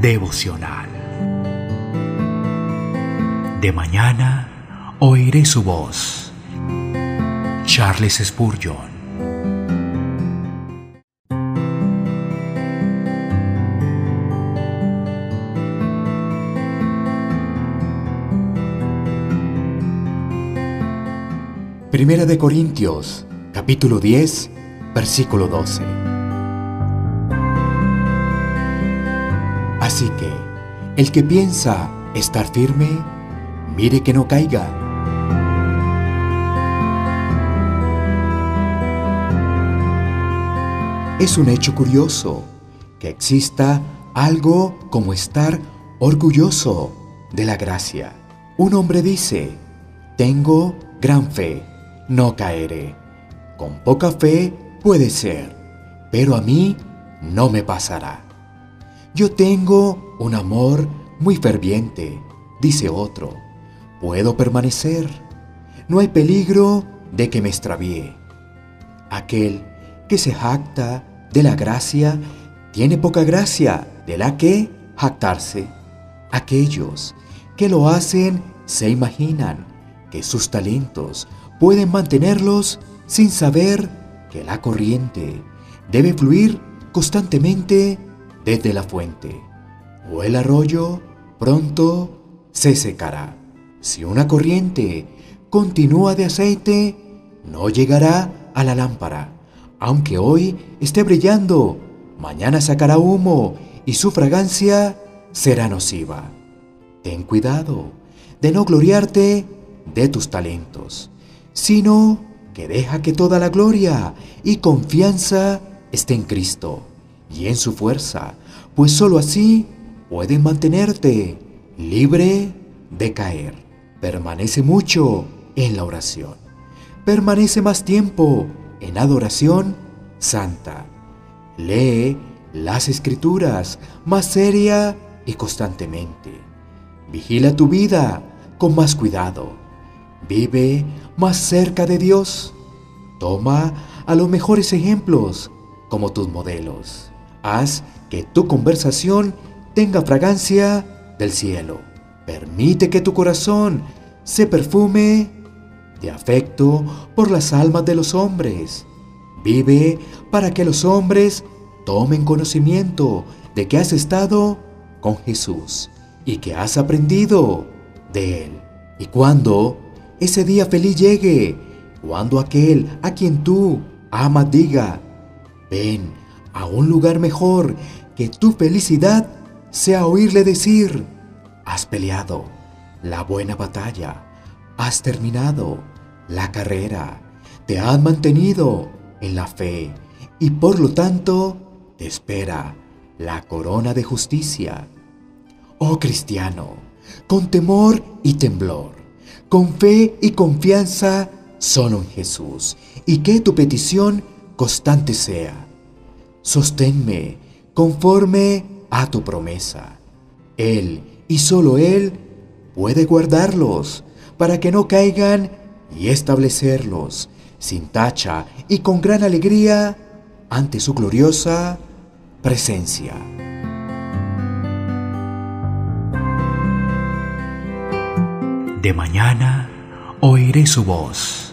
devocional. De mañana oiré su voz. Charles Spurgeon. Primera de Corintios, capítulo 10, versículo 12. Así que, el que piensa estar firme, mire que no caiga. Es un hecho curioso que exista algo como estar orgulloso de la gracia. Un hombre dice, tengo gran fe no caeré. Con poca fe puede ser, pero a mí no me pasará. Yo tengo un amor muy ferviente, dice otro. Puedo permanecer. No hay peligro de que me extravíe. Aquel que se jacta de la gracia tiene poca gracia de la que jactarse. Aquellos que lo hacen se imaginan que sus talentos pueden mantenerlos sin saber que la corriente debe fluir constantemente desde la fuente, o el arroyo pronto se secará. Si una corriente continúa de aceite, no llegará a la lámpara. Aunque hoy esté brillando, mañana sacará humo y su fragancia será nociva. Ten cuidado de no gloriarte de tus talentos, sino que deja que toda la gloria y confianza esté en Cristo y en su fuerza, pues sólo así pueden mantenerte libre de caer. Permanece mucho en la oración. Permanece más tiempo en adoración santa. Lee las escrituras más seria y constantemente. Vigila tu vida con más cuidado Vive más cerca de Dios. Toma a los mejores ejemplos como tus modelos. Haz que tu conversación tenga fragancia del cielo. Permite que tu corazón se perfume de afecto por las almas de los hombres. Vive para que los hombres tomen conocimiento de que has estado con Jesús y que has aprendido de Él. Y cuando ese día feliz llegue, cuando aquel a quien tú amas diga, ven a un lugar mejor, que tu felicidad sea oírle decir, has peleado la buena batalla, has terminado la carrera, te has mantenido en la fe y por lo tanto te espera la corona de justicia. Oh cristiano, con temor y temblor, con fe y confianza solo en Jesús, y que tu petición constante sea. Sosténme conforme a tu promesa. Él y solo Él puede guardarlos para que no caigan y establecerlos sin tacha y con gran alegría ante su gloriosa presencia. De mañana oiré su voz